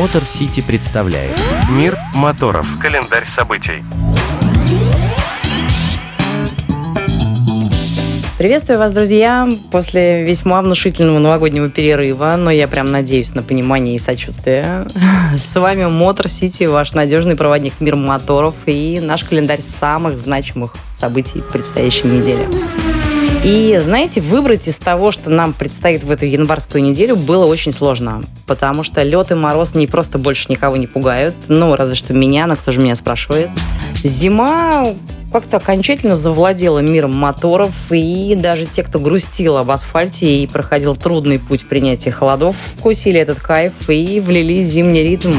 Мотор Сити представляет Мир моторов. Календарь событий. Приветствую вас, друзья, после весьма внушительного новогоднего перерыва, но я прям надеюсь на понимание и сочувствие. С вами Мотор Сити, ваш надежный проводник мир моторов и наш календарь самых значимых событий предстоящей недели. И, знаете, выбрать из того, что нам предстоит в эту январскую неделю, было очень сложно. Потому что лед и мороз не просто больше никого не пугают. Ну, разве что меня, но кто же меня спрашивает. Зима как-то окончательно завладела миром моторов, и даже те, кто грустил об асфальте и проходил трудный путь принятия холодов, вкусили этот кайф и влили зимний ритм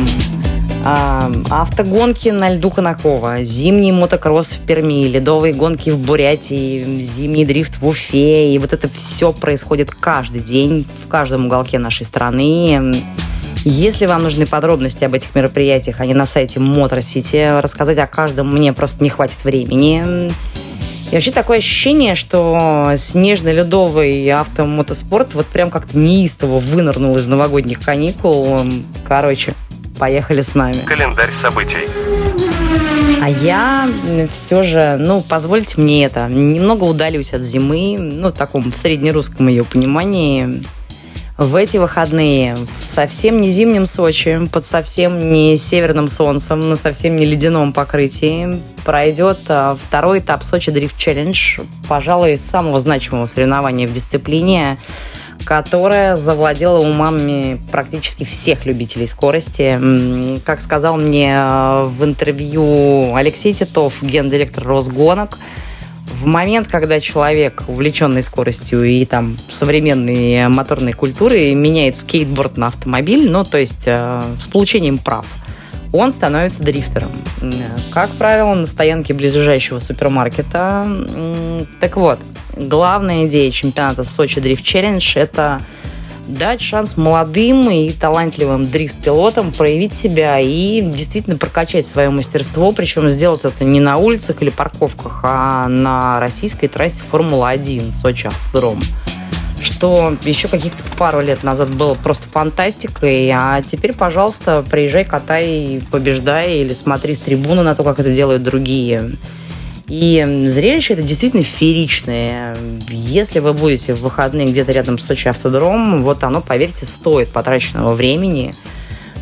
автогонки на льду Конакова, зимний мотокросс в Перми, ледовые гонки в Бурятии, зимний дрифт в Уфе. И вот это все происходит каждый день в каждом уголке нашей страны. Если вам нужны подробности об этих мероприятиях, они на сайте Motor. Рассказать о каждом мне просто не хватит времени. И вообще такое ощущение, что снежно-ледовый автомотоспорт вот прям как-то неистово вынырнул из новогодних каникул. Короче, поехали с нами. Календарь событий. А я все же, ну, позвольте мне это, немного удалюсь от зимы, ну, в таком в среднерусском ее понимании. В эти выходные в совсем не зимнем Сочи, под совсем не северным солнцем, на совсем не ледяном покрытии пройдет а, второй этап Сочи Дрифт Челлендж, пожалуй, самого значимого соревнования в дисциплине которая завладела умами практически всех любителей скорости. Как сказал мне э, в интервью Алексей Титов, гендиректор Росгонок, в момент, когда человек, увлеченный скоростью и там современной моторной культурой, меняет скейтборд на автомобиль, ну, то есть э, с получением прав – он становится дрифтером. Как правило, на стоянке ближайшего супермаркета. Так вот, главная идея чемпионата Сочи Дрифт Челлендж – это дать шанс молодым и талантливым дрифт-пилотам проявить себя и действительно прокачать свое мастерство, причем сделать это не на улицах или парковках, а на российской трассе Формула-1 Сочи Автодром что еще каких-то пару лет назад было просто фантастикой, а теперь, пожалуйста, приезжай, катай, побеждай или смотри с трибуны на то, как это делают другие. И зрелище это действительно фееричное. Если вы будете в выходные где-то рядом с Сочи автодром, вот оно, поверьте, стоит потраченного времени –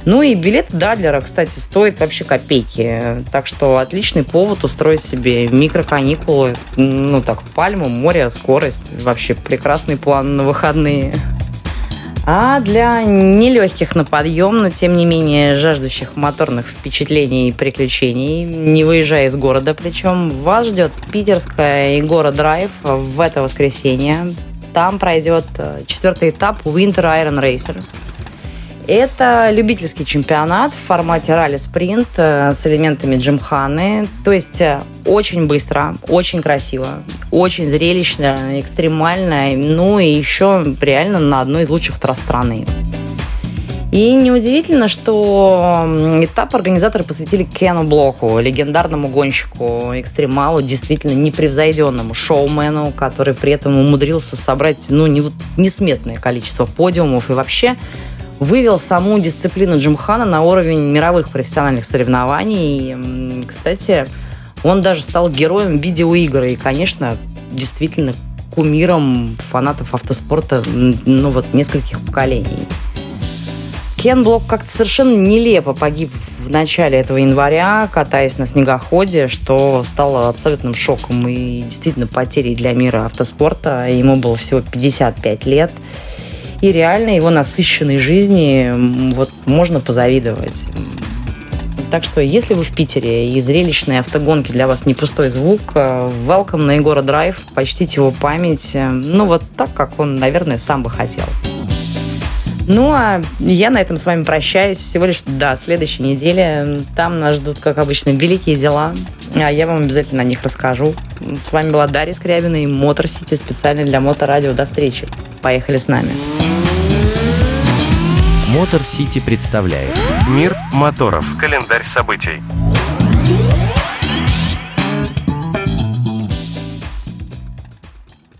ну и билет Дадлера, кстати, стоит вообще копейки. Так что отличный повод устроить себе микроканикулы. Ну так, пальму, море, скорость. Вообще прекрасный план на выходные. А для нелегких на подъем, но тем не менее жаждущих моторных впечатлений и приключений, не выезжая из города причем, вас ждет питерская Егора Драйв в это воскресенье. Там пройдет э, четвертый этап Winter Iron Racer – это любительский чемпионат в формате ралли-спринт э, с элементами джимханы. То есть э, очень быстро, очень красиво, очень зрелищно, экстремально. Ну и еще реально на одной из лучших трасс страны. И неудивительно, что этап организаторы посвятили Кену Блоку, легендарному гонщику, экстремалу, действительно непревзойденному шоумену, который при этом умудрился собрать ну, несметное количество подиумов и вообще вывел саму дисциплину Джимхана на уровень мировых профессиональных соревнований. И, кстати, он даже стал героем видеоигр и, конечно, действительно кумиром фанатов автоспорта ну вот нескольких поколений. Кен Блок как-то совершенно нелепо погиб в начале этого января, катаясь на снегоходе, что стало абсолютным шоком и действительно потерей для мира автоспорта. Ему было всего 55 лет и реально его насыщенной жизни вот можно позавидовать. Так что, если вы в Питере и зрелищные автогонки для вас не пустой звук, э, welcome на Егора Драйв, почтите его память, э, ну вот так, как он, наверное, сам бы хотел. Ну, а я на этом с вами прощаюсь всего лишь до следующей недели. Там нас ждут, как обычно, великие дела. А я вам обязательно о них расскажу. С вами была Дарья Скрябина и Мотор Сити специально для Моторадио. До встречи. Поехали с нами. Мотор Сити представляет Мир моторов. Календарь событий.